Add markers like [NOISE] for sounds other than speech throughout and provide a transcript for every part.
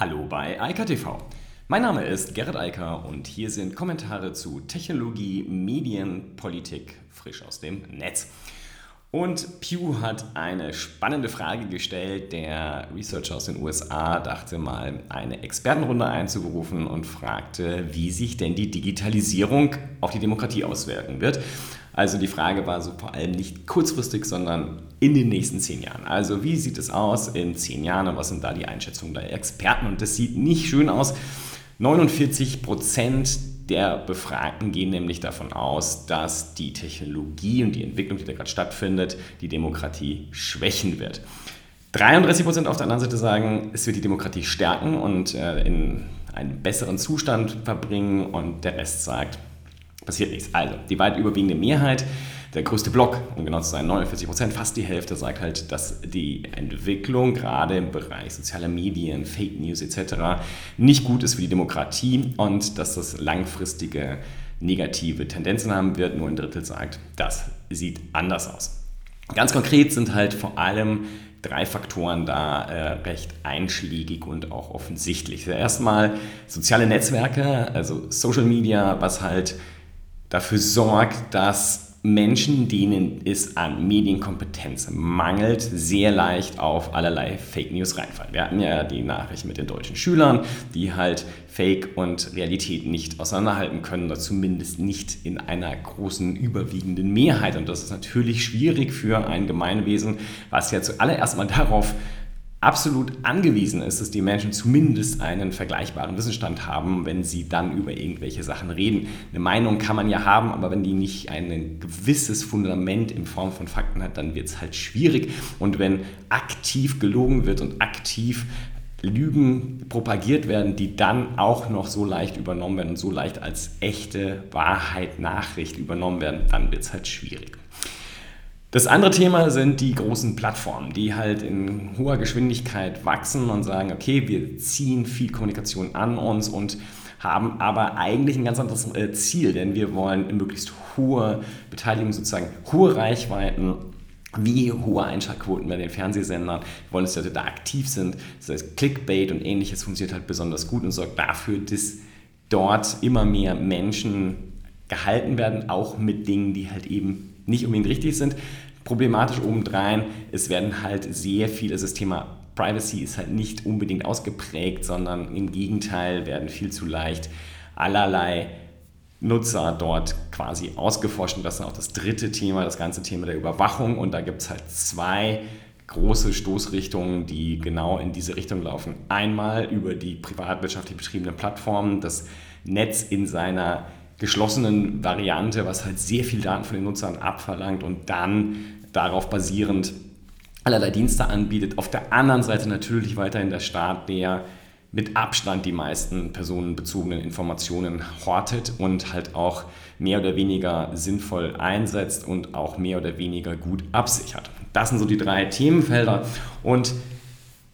Hallo bei Eika TV. Mein Name ist Gerrit Eiker und hier sind Kommentare zu Technologie, Medien, Politik frisch aus dem Netz. Und Pew hat eine spannende Frage gestellt. Der Researcher aus den USA dachte mal, eine Expertenrunde einzuberufen und fragte, wie sich denn die Digitalisierung auf die Demokratie auswirken wird. Also die Frage war so vor allem nicht kurzfristig, sondern in den nächsten zehn Jahren. Also wie sieht es aus in zehn Jahren und was sind da die Einschätzungen der Experten? Und das sieht nicht schön aus. 49 Prozent der Befragten gehen nämlich davon aus, dass die Technologie und die Entwicklung, die da gerade stattfindet, die Demokratie schwächen wird. 33 Prozent auf der anderen Seite sagen, es wird die Demokratie stärken und äh, in einen besseren Zustand verbringen und der Rest sagt, passiert nichts. Also, die weit überwiegende Mehrheit, der größte Block, um genau zu sein, 49 Prozent, fast die Hälfte, sagt halt, dass die Entwicklung gerade im Bereich sozialer Medien, Fake News etc. nicht gut ist für die Demokratie und dass das langfristige negative Tendenzen haben wird. Nur ein Drittel sagt, das sieht anders aus. Ganz konkret sind halt vor allem drei Faktoren da äh, recht einschlägig und auch offensichtlich. Erstmal soziale Netzwerke, also Social Media, was halt dafür sorgt, dass Menschen, denen es an Medienkompetenz mangelt, sehr leicht auf allerlei Fake News reinfallen. Wir hatten ja die Nachricht mit den deutschen Schülern, die halt Fake und Realität nicht auseinanderhalten können oder zumindest nicht in einer großen überwiegenden Mehrheit. Und das ist natürlich schwierig für ein Gemeinwesen, was ja zuallererst mal darauf absolut angewiesen ist, dass die Menschen zumindest einen vergleichbaren Wissensstand haben, wenn sie dann über irgendwelche Sachen reden. Eine Meinung kann man ja haben, aber wenn die nicht ein gewisses Fundament in Form von Fakten hat, dann wird es halt schwierig. Und wenn aktiv gelogen wird und aktiv Lügen propagiert werden, die dann auch noch so leicht übernommen werden und so leicht als echte Wahrheit, Nachricht übernommen werden, dann wird es halt schwierig. Das andere Thema sind die großen Plattformen, die halt in hoher Geschwindigkeit wachsen und sagen, okay, wir ziehen viel Kommunikation an uns und haben aber eigentlich ein ganz anderes äh, Ziel, denn wir wollen möglichst hohe Beteiligung, sozusagen hohe Reichweiten, wie hohe Einschaltquoten bei den Fernsehsendern. Wir wollen, dass Leute da aktiv sind. Das heißt, Clickbait und ähnliches funktioniert halt besonders gut und sorgt dafür, dass dort immer mehr Menschen gehalten werden, auch mit Dingen, die halt eben nicht unbedingt richtig sind. Problematisch obendrein, es werden halt sehr viele, also das Thema Privacy ist halt nicht unbedingt ausgeprägt, sondern im Gegenteil werden viel zu leicht allerlei Nutzer dort quasi ausgeforscht. Und das ist dann auch das dritte Thema, das ganze Thema der Überwachung. Und da gibt es halt zwei große Stoßrichtungen, die genau in diese Richtung laufen. Einmal über die privatwirtschaftlich betriebenen Plattformen, das Netz in seiner geschlossenen Variante, was halt sehr viel Daten von den Nutzern abverlangt und dann darauf basierend allerlei Dienste anbietet. Auf der anderen Seite natürlich weiterhin der Staat, der mit Abstand die meisten personenbezogenen Informationen hortet und halt auch mehr oder weniger sinnvoll einsetzt und auch mehr oder weniger gut absichert. Das sind so die drei Themenfelder und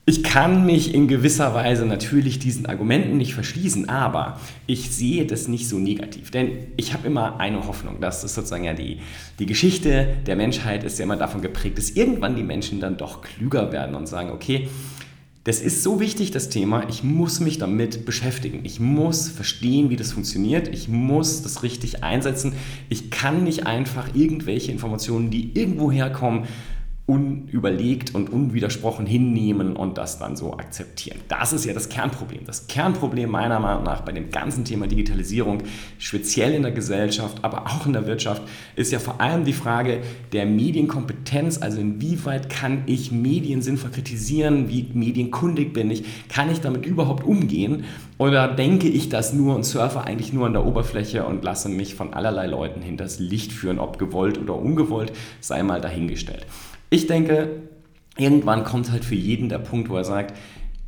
ich kann mich in gewisser Weise natürlich diesen Argumenten nicht verschließen, aber ich sehe das nicht so negativ. Denn ich habe immer eine Hoffnung, dass das sozusagen ja die, die Geschichte der Menschheit ist ja immer davon geprägt, dass irgendwann die Menschen dann doch klüger werden und sagen, okay, das ist so wichtig, das Thema, ich muss mich damit beschäftigen. Ich muss verstehen, wie das funktioniert. Ich muss das richtig einsetzen. Ich kann nicht einfach irgendwelche Informationen, die irgendwo herkommen, unüberlegt und unwidersprochen hinnehmen und das dann so akzeptieren. Das ist ja das Kernproblem. Das Kernproblem meiner Meinung nach bei dem ganzen Thema Digitalisierung, speziell in der Gesellschaft, aber auch in der Wirtschaft, ist ja vor allem die Frage der Medienkompetenz, also inwieweit kann ich Medien sinnvoll kritisieren, wie medienkundig bin ich, kann ich damit überhaupt umgehen oder denke ich das nur und surfe eigentlich nur an der Oberfläche und lasse mich von allerlei Leuten hinters Licht führen, ob gewollt oder ungewollt, sei mal dahingestellt. Ich denke, irgendwann kommt halt für jeden der Punkt, wo er sagt,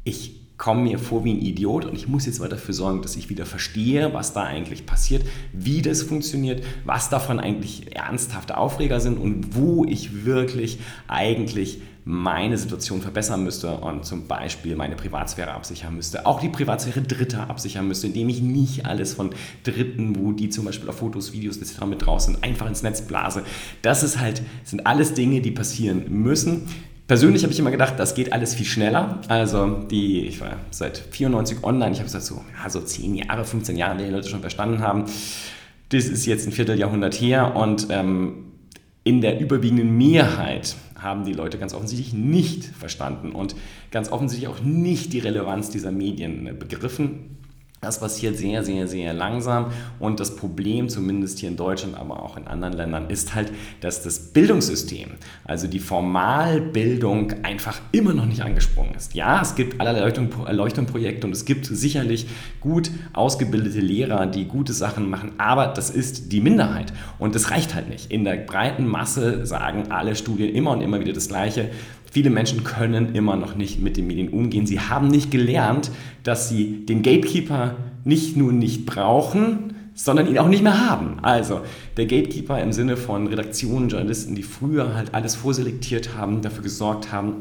ich komme mir vor wie ein Idiot und ich muss jetzt mal dafür sorgen, dass ich wieder verstehe, was da eigentlich passiert, wie das funktioniert, was davon eigentlich ernsthafte Aufreger sind und wo ich wirklich eigentlich meine Situation verbessern müsste und zum Beispiel meine Privatsphäre absichern müsste, auch die Privatsphäre Dritter absichern müsste, indem ich nicht alles von Dritten, wo die zum Beispiel auf Fotos, Videos etc. mit draußen einfach ins Netz blase. Das ist halt, sind alles Dinge, die passieren müssen. Persönlich habe ich immer gedacht, das geht alles viel schneller. Also die, ich war seit 94 online, ich habe gesagt so, ja, so 10 Jahre, 15 Jahre, die Leute schon verstanden haben. Das ist jetzt ein Vierteljahrhundert her und ähm, in der überwiegenden Mehrheit haben die Leute ganz offensichtlich nicht verstanden und ganz offensichtlich auch nicht die Relevanz dieser Medien äh, begriffen. Das passiert sehr, sehr, sehr langsam und das Problem, zumindest hier in Deutschland, aber auch in anderen Ländern, ist halt, dass das Bildungssystem, also die Formalbildung, einfach immer noch nicht angesprungen ist. Ja, es gibt allerlei Erleuchtungsprojekte und es gibt sicherlich gut ausgebildete Lehrer, die gute Sachen machen, aber das ist die Minderheit und das reicht halt nicht. In der breiten Masse sagen alle Studien immer und immer wieder das Gleiche. Viele Menschen können immer noch nicht mit den Medien umgehen. Sie haben nicht gelernt, dass sie den Gatekeeper nicht nur nicht brauchen, sondern ihn auch nicht mehr haben. Also der Gatekeeper im Sinne von Redaktionen, Journalisten, die früher halt alles vorselektiert haben, dafür gesorgt haben,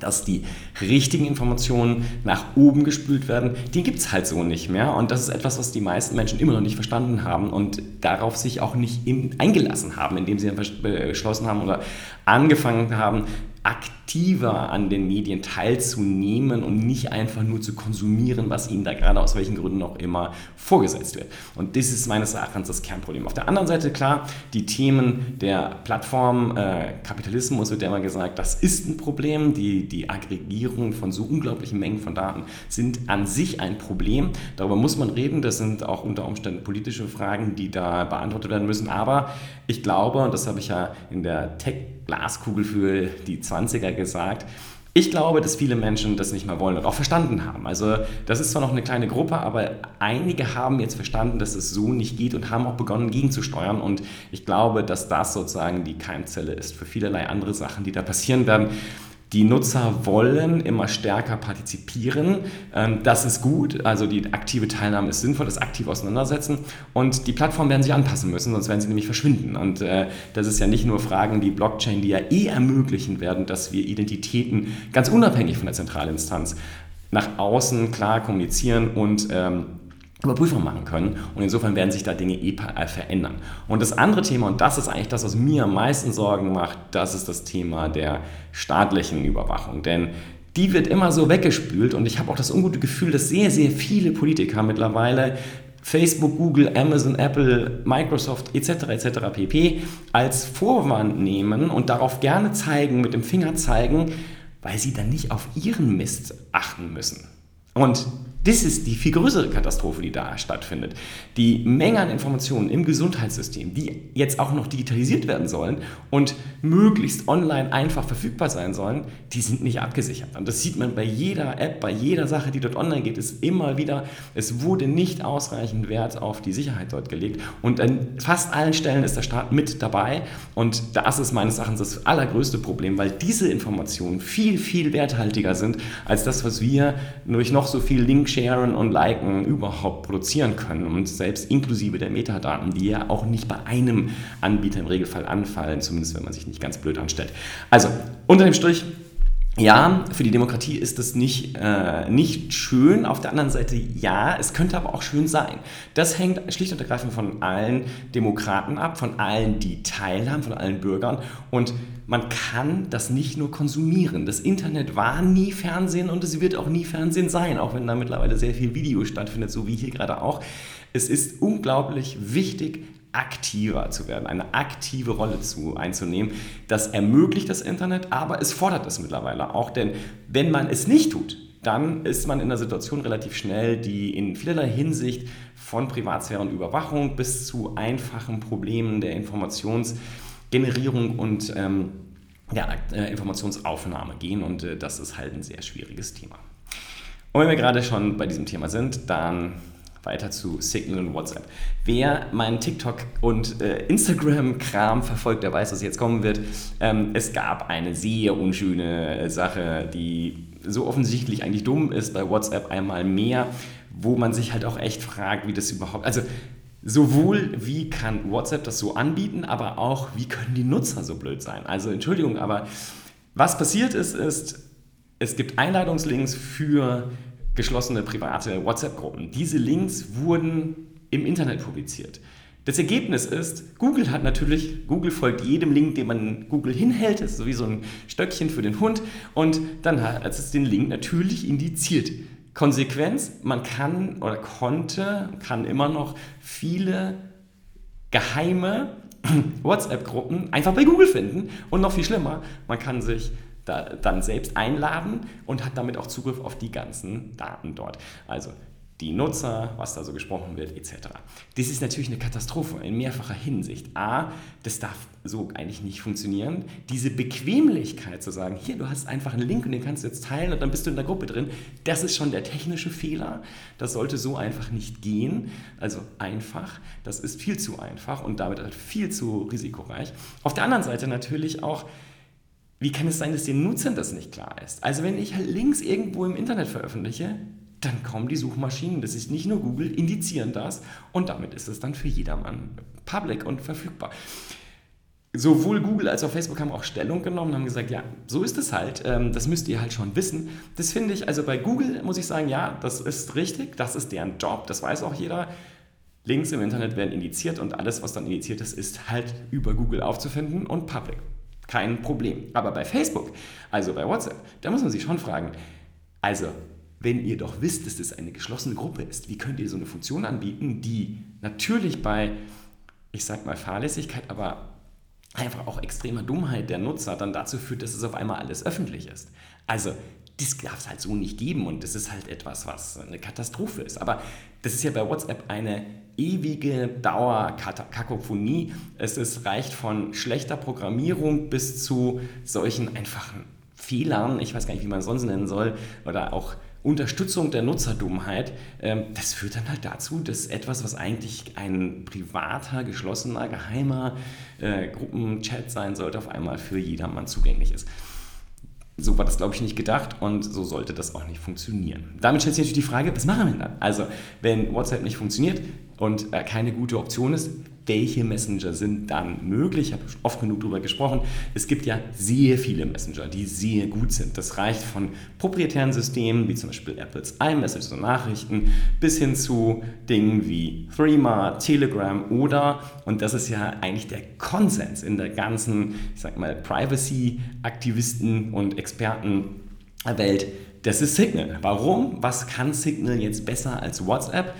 dass die richtigen Informationen nach oben gespült werden, die gibt es halt so nicht mehr. Und das ist etwas, was die meisten Menschen immer noch nicht verstanden haben und darauf sich auch nicht eingelassen haben, indem sie beschlossen haben oder angefangen haben, aktiver an den Medien teilzunehmen und nicht einfach nur zu konsumieren, was ihnen da gerade aus welchen Gründen auch immer vorgesetzt wird. Und das ist meines Erachtens das Kernproblem. Auf der anderen Seite, klar, die Themen der Plattform, äh, Kapitalismus wird ja immer gesagt, das ist ein Problem. Die, die Aggregierung von so unglaublichen Mengen von Daten sind an sich ein Problem. Darüber muss man reden. Das sind auch unter Umständen politische Fragen, die da beantwortet werden müssen. Aber ich glaube, und das habe ich ja in der Tech-Glaskugel für die 20er gesagt, ich glaube, dass viele Menschen das nicht mehr wollen und auch verstanden haben. Also das ist zwar noch eine kleine Gruppe, aber einige haben jetzt verstanden, dass es so nicht geht und haben auch begonnen, gegenzusteuern. Und ich glaube, dass das sozusagen die Keimzelle ist für vielerlei andere Sachen, die da passieren werden. Die Nutzer wollen immer stärker partizipieren. Ähm, das ist gut, also die aktive Teilnahme ist sinnvoll, das aktiv auseinandersetzen. Und die Plattformen werden sich anpassen müssen, sonst werden sie nämlich verschwinden. Und äh, das ist ja nicht nur Fragen, die Blockchain, die ja eh ermöglichen werden, dass wir Identitäten ganz unabhängig von der Zentralinstanz nach außen klar kommunizieren und ähm, Überprüfung machen können. Und insofern werden sich da Dinge eh äh, verändern. Und das andere Thema, und das ist eigentlich das, was mir am meisten Sorgen macht, das ist das Thema der staatlichen Überwachung. Denn die wird immer so weggespült und ich habe auch das ungute Gefühl, dass sehr, sehr viele Politiker mittlerweile Facebook, Google, Amazon, Apple, Microsoft etc. etc. pp. als Vorwand nehmen und darauf gerne zeigen, mit dem Finger zeigen, weil sie dann nicht auf ihren Mist achten müssen. Und das ist die viel größere Katastrophe, die da stattfindet. Die Menge an Informationen im Gesundheitssystem, die jetzt auch noch digitalisiert werden sollen und möglichst online einfach verfügbar sein sollen, die sind nicht abgesichert. Und das sieht man bei jeder App, bei jeder Sache, die dort online geht, ist immer wieder, es wurde nicht ausreichend Wert auf die Sicherheit dort gelegt. Und an fast allen Stellen ist der Staat mit dabei. Und das ist meines Erachtens das allergrößte Problem, weil diese Informationen viel, viel werthaltiger sind als das, was wir durch noch so viel Link sharen und liken überhaupt produzieren können und selbst inklusive der Metadaten, die ja auch nicht bei einem Anbieter im Regelfall anfallen, zumindest wenn man sich nicht ganz blöd anstellt. Also unter dem Strich, ja, für die Demokratie ist das nicht, äh, nicht schön. Auf der anderen Seite ja, es könnte aber auch schön sein. Das hängt schlicht und ergreifend von allen Demokraten ab, von allen, die teilhaben, von allen Bürgern. Und man kann das nicht nur konsumieren. Das Internet war nie Fernsehen und es wird auch nie Fernsehen sein, auch wenn da mittlerweile sehr viel Video stattfindet, so wie hier gerade auch. Es ist unglaublich wichtig, aktiver zu werden, eine aktive Rolle zu, einzunehmen. Das ermöglicht das Internet, aber es fordert es mittlerweile auch, denn wenn man es nicht tut, dann ist man in einer Situation relativ schnell, die in vielerlei Hinsicht von Privatsphäre und Überwachung bis zu einfachen Problemen der Informationsgenerierung und ähm, ja, äh, Informationsaufnahme gehen und äh, das ist halt ein sehr schwieriges Thema. Und wenn wir gerade schon bei diesem Thema sind, dann weiter zu Signal und WhatsApp. Wer meinen TikTok und äh, Instagram-Kram verfolgt, der weiß, was jetzt kommen wird. Ähm, es gab eine sehr unschöne Sache, die so offensichtlich eigentlich dumm ist bei WhatsApp einmal mehr, wo man sich halt auch echt fragt, wie das überhaupt. Also sowohl wie kann WhatsApp das so anbieten, aber auch wie können die Nutzer so blöd sein. Also Entschuldigung, aber was passiert ist, ist, es gibt Einladungslinks für geschlossene private WhatsApp-Gruppen. Diese Links wurden im Internet publiziert. Das Ergebnis ist, Google hat natürlich, Google folgt jedem Link, den man Google hinhält, das ist so wie so ein Stöckchen für den Hund und dann hat es den Link natürlich indiziert. Konsequenz, man kann oder konnte, kann immer noch viele geheime [CLEARS THROAT] WhatsApp-Gruppen einfach bei Google finden und noch viel schlimmer, man kann sich da dann selbst einladen und hat damit auch Zugriff auf die ganzen Daten dort. Also die Nutzer, was da so gesprochen wird, etc. Das ist natürlich eine Katastrophe in mehrfacher Hinsicht. A, das darf so eigentlich nicht funktionieren. Diese Bequemlichkeit zu sagen, hier, du hast einfach einen Link und den kannst du jetzt teilen und dann bist du in der Gruppe drin, das ist schon der technische Fehler. Das sollte so einfach nicht gehen. Also einfach, das ist viel zu einfach und damit halt viel zu risikoreich. Auf der anderen Seite natürlich auch, wie kann es sein, dass den Nutzern das nicht klar ist? Also wenn ich halt Links irgendwo im Internet veröffentliche, dann kommen die Suchmaschinen, das ist nicht nur Google, indizieren das und damit ist es dann für jedermann public und verfügbar. Sowohl Google als auch Facebook haben auch Stellung genommen und haben gesagt, ja, so ist es halt, ähm, das müsst ihr halt schon wissen. Das finde ich, also bei Google muss ich sagen, ja, das ist richtig, das ist deren Job, das weiß auch jeder. Links im Internet werden indiziert und alles, was dann indiziert ist, ist halt über Google aufzufinden und public. Kein Problem. Aber bei Facebook, also bei WhatsApp, da muss man sich schon fragen, also wenn ihr doch wisst, dass das eine geschlossene Gruppe ist, wie könnt ihr so eine Funktion anbieten, die natürlich bei, ich sag mal, Fahrlässigkeit, aber einfach auch extremer Dummheit der Nutzer dann dazu führt, dass es auf einmal alles öffentlich ist. Also, das darf es halt so nicht geben und das ist halt etwas, was eine Katastrophe ist. Aber das ist ja bei WhatsApp eine ewige Dauerkakophonie. Es ist, reicht von schlechter Programmierung bis zu solchen einfachen Fehlern, ich weiß gar nicht, wie man es sonst nennen soll, oder auch Unterstützung der Nutzerdummheit, ähm, das führt dann halt dazu, dass etwas, was eigentlich ein privater, geschlossener, geheimer äh, Gruppenchat sein sollte, auf einmal für jedermann zugänglich ist. So war das, glaube ich, nicht gedacht und so sollte das auch nicht funktionieren. Damit stellt sich natürlich die Frage, was machen wir dann? Also, wenn WhatsApp nicht funktioniert und äh, keine gute Option ist, welche Messenger sind dann möglich. Ich habe oft genug darüber gesprochen. Es gibt ja sehr viele Messenger, die sehr gut sind. Das reicht von proprietären Systemen, wie zum Beispiel Apples iMessage, so Nachrichten, bis hin zu Dingen wie Threema, Telegram oder, und das ist ja eigentlich der Konsens in der ganzen, ich sag mal, Privacy-Aktivisten und Expertenwelt, das ist Signal. Warum? Was kann Signal jetzt besser als WhatsApp?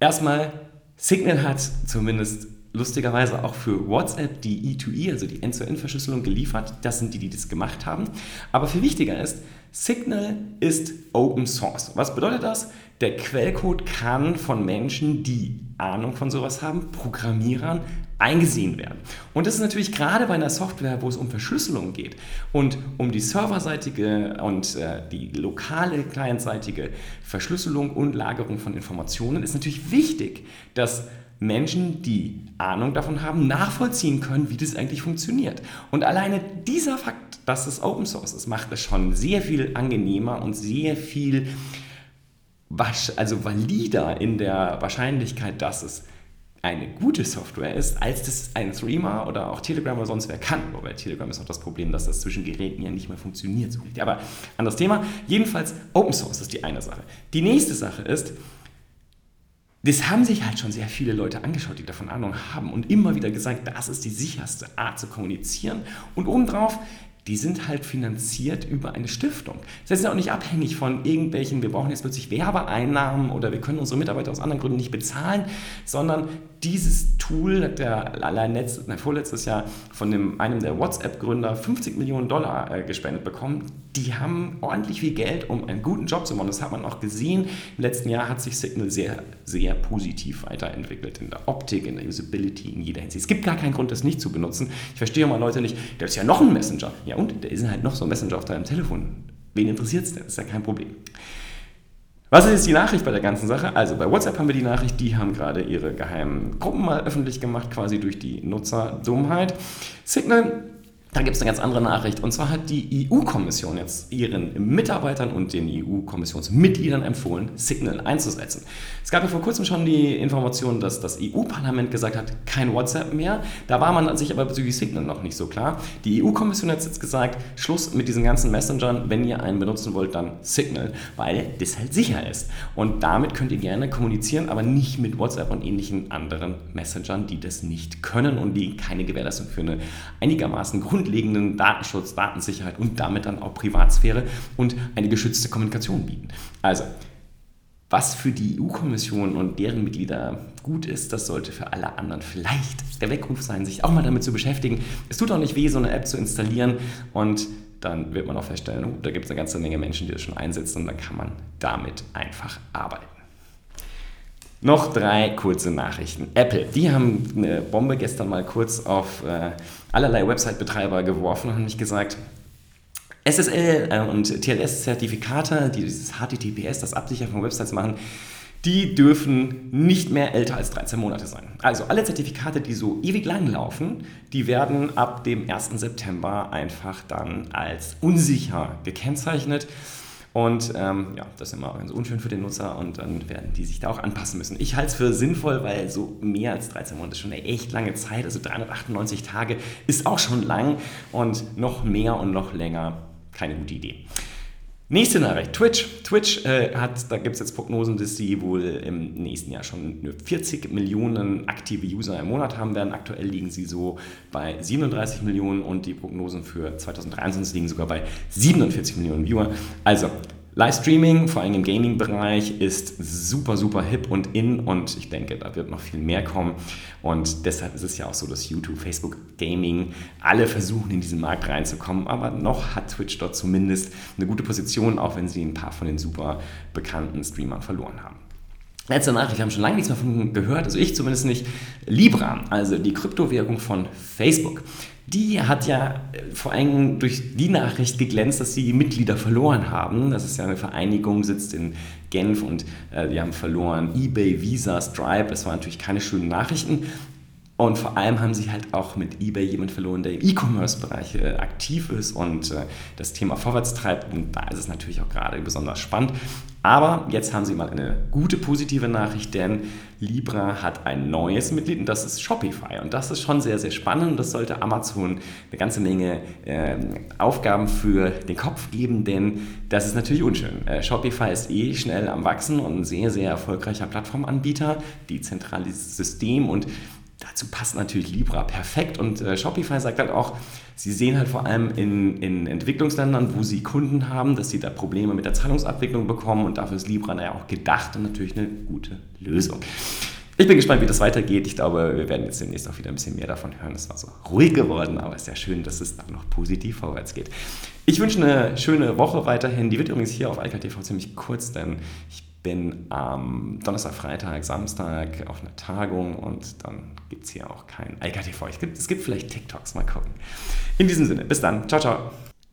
Erstmal, Signal hat zumindest lustigerweise auch für WhatsApp die E2E, also die End-zu-End-Verschlüsselung geliefert. Das sind die, die das gemacht haben. Aber viel wichtiger ist, Signal ist Open Source. Was bedeutet das? Der Quellcode kann von Menschen, die Ahnung von sowas haben, Programmierern, eingesehen werden. Und das ist natürlich gerade bei einer Software, wo es um Verschlüsselung geht und um die serverseitige und äh, die lokale clientseitige Verschlüsselung und Lagerung von Informationen, ist natürlich wichtig, dass Menschen, die Ahnung davon haben, nachvollziehen können, wie das eigentlich funktioniert. Und alleine dieser Fakt, dass es Open Source ist, macht es schon sehr viel angenehmer und sehr viel also valider in der Wahrscheinlichkeit, dass es eine gute Software ist, als das ein Threema oder auch Telegram oder sonst wer kann. Wobei Telegram ist auch das Problem, dass das zwischen Geräten ja nicht mehr funktioniert. Aber anderes Thema. Jedenfalls, Open Source ist die eine Sache. Die nächste Sache ist, das haben sich halt schon sehr viele Leute angeschaut, die davon Ahnung haben und immer wieder gesagt, das ist die sicherste Art zu kommunizieren. Und obendrauf die sind halt finanziert über eine Stiftung. Das heißt, sind auch nicht abhängig von irgendwelchen, wir brauchen jetzt plötzlich Werbeeinnahmen oder wir können unsere Mitarbeiter aus anderen Gründen nicht bezahlen, sondern dieses Tool hat der allein letzt, nein, vorletztes Jahr von dem, einem der WhatsApp-Gründer 50 Millionen Dollar äh, gespendet bekommen. Die haben ordentlich viel Geld, um einen guten Job zu machen. Das hat man auch gesehen. Im letzten Jahr hat sich Signal sehr, sehr positiv weiterentwickelt in der Optik, in der Usability, in jeder Hinsicht. Es gibt gar keinen Grund, das nicht zu benutzen. Ich verstehe mal Leute nicht, da ist ja noch ein Messenger. Ja und, da ist halt noch so ein Messenger auf deinem Telefon. Wen interessiert es denn? Das ist ja kein Problem. Was ist jetzt die Nachricht bei der ganzen Sache? Also bei WhatsApp haben wir die Nachricht, die haben gerade ihre geheimen Gruppen mal öffentlich gemacht, quasi durch die Nutzerdummheit. Signal Da gibt es eine ganz andere Nachricht. Und zwar hat die EU-Kommission jetzt ihren Mitarbeitern und den EU-Kommissionsmitgliedern empfohlen, Signal einzusetzen. Es gab ja vor kurzem schon die Information, dass das EU-Parlament gesagt hat, kein WhatsApp mehr. Da war man sich aber bezüglich Signal noch nicht so klar. Die EU-Kommission hat jetzt gesagt, Schluss mit diesen ganzen Messengern. Wenn ihr einen benutzen wollt, dann Signal, weil das halt sicher ist. Und damit könnt ihr gerne kommunizieren, aber nicht mit WhatsApp und ähnlichen anderen Messengern, die das nicht können und die keine Gewährleistung für eine einigermaßen Grund grundlegenden Datenschutz, Datensicherheit und damit dann auch Privatsphäre und eine geschützte Kommunikation bieten. Also, was für die EU-Kommission und deren Mitglieder gut ist, das sollte für alle anderen vielleicht der Weckruf sein, sich auch mal damit zu beschäftigen. Es tut auch nicht weh, so eine App zu installieren und dann wird man auch feststellen, oh, da gibt es eine ganze Menge Menschen, die das schon einsetzen und dann kann man damit einfach arbeiten. Noch drei kurze Nachrichten. Apple, die haben eine Bombe gestern mal kurz auf äh, allerlei Website-Betreiber geworfen und haben nicht gesagt, SSL äh, und TLS-Zertifikate, die dieses HTTPS, das Absichern von Websites machen, die dürfen nicht mehr älter als 13 Monate sein. Also alle Zertifikate, die so ewig lang laufen, die werden ab dem 1. September einfach dann als unsicher gekennzeichnet. Und ähm, ja, das ist immer ganz unschön für den Nutzer und dann werden die sich da auch anpassen müssen. Ich halte es für sinnvoll, weil so mehr als 13 Monate ist schon eine echt lange Zeit. Also 398 Tage ist auch schon lang und noch mehr und noch länger keine gute Idee. Nächste Nachricht, Twitch. Twitch äh, hat, da gibt es jetzt Prognosen, dass sie wohl im nächsten Jahr schon 40 Millionen aktive User im Monat haben werden. Aktuell liegen sie so bei 37 Millionen und die Prognosen für 2023 liegen sogar bei 47 Millionen Viewer. Also Livestreaming, vor allem im Gaming-Bereich, ist super, super hip und in und ich denke, da wird noch viel mehr kommen. Und deshalb ist es ja auch so, dass YouTube, Facebook, Gaming, alle versuchen in diesen Markt reinzukommen, aber noch hat Twitch dort zumindest eine gute Position, auch wenn sie ein paar von den super bekannten Streamern verloren haben. Letzte Nachricht, wir haben schon lange nichts mehr von gehört, also ich zumindest nicht. Libra, also die Kryptowährung von Facebook die hat ja äh, vor allem durch die Nachricht geglänzt, dass sie Mitglieder verloren haben. Das ist ja eine Vereinigung, sitzt in Genf und äh, die haben verloren eBay, Visa, Stripe. Das waren natürlich keine schönen Nachrichten. Und vor allem haben sie halt auch mit eBay jemand verloren, der im E-Commerce-Bereich äh, aktiv ist und äh, das Thema vorwärts treibt. Und da ist es natürlich auch gerade besonders spannend. Aber jetzt haben sie mal eine gute positive Nachricht, denn Libra hat ein neues Mitglied und das ist Shopify. Und das ist schon sehr, sehr spannend. Das sollte Amazon eine ganze Menge äh, Aufgaben für den Kopf geben, denn das ist natürlich unschön. Äh, Shopify ist eh schnell am Wachsen und ein sehr, sehr erfolgreicher Plattformanbieter, dezentrales System und Dazu passt natürlich Libra perfekt und äh, Shopify sagt halt auch, sie sehen halt vor allem in, in Entwicklungsländern, wo sie Kunden haben, dass sie da Probleme mit der Zahlungsabwicklung bekommen und dafür ist Libra naja auch gedacht und natürlich eine gute Lösung. Ich bin gespannt, wie das weitergeht. Ich glaube, wir werden jetzt demnächst auch wieder ein bisschen mehr davon hören. Es war so ruhig geworden, aber es ist ja schön, dass es dann noch positiv vorwärts geht. Ich wünsche eine schöne Woche weiterhin. Die wird übrigens hier auf IKTV ziemlich kurz, denn ich bin am Donnerstag, Freitag, Samstag auf einer Tagung und dann gibt es hier auch kein IKTV. Es gibt, es gibt vielleicht TikToks, mal gucken. In diesem Sinne, bis dann. Ciao, ciao.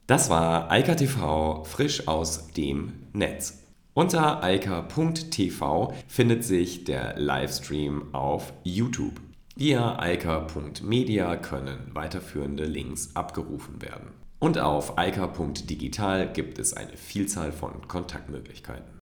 Das war IKTV frisch aus dem Netz. Unter eika.tv findet sich der Livestream auf YouTube. Via eika.media können weiterführende Links abgerufen werden. Und auf eika.digital gibt es eine Vielzahl von Kontaktmöglichkeiten.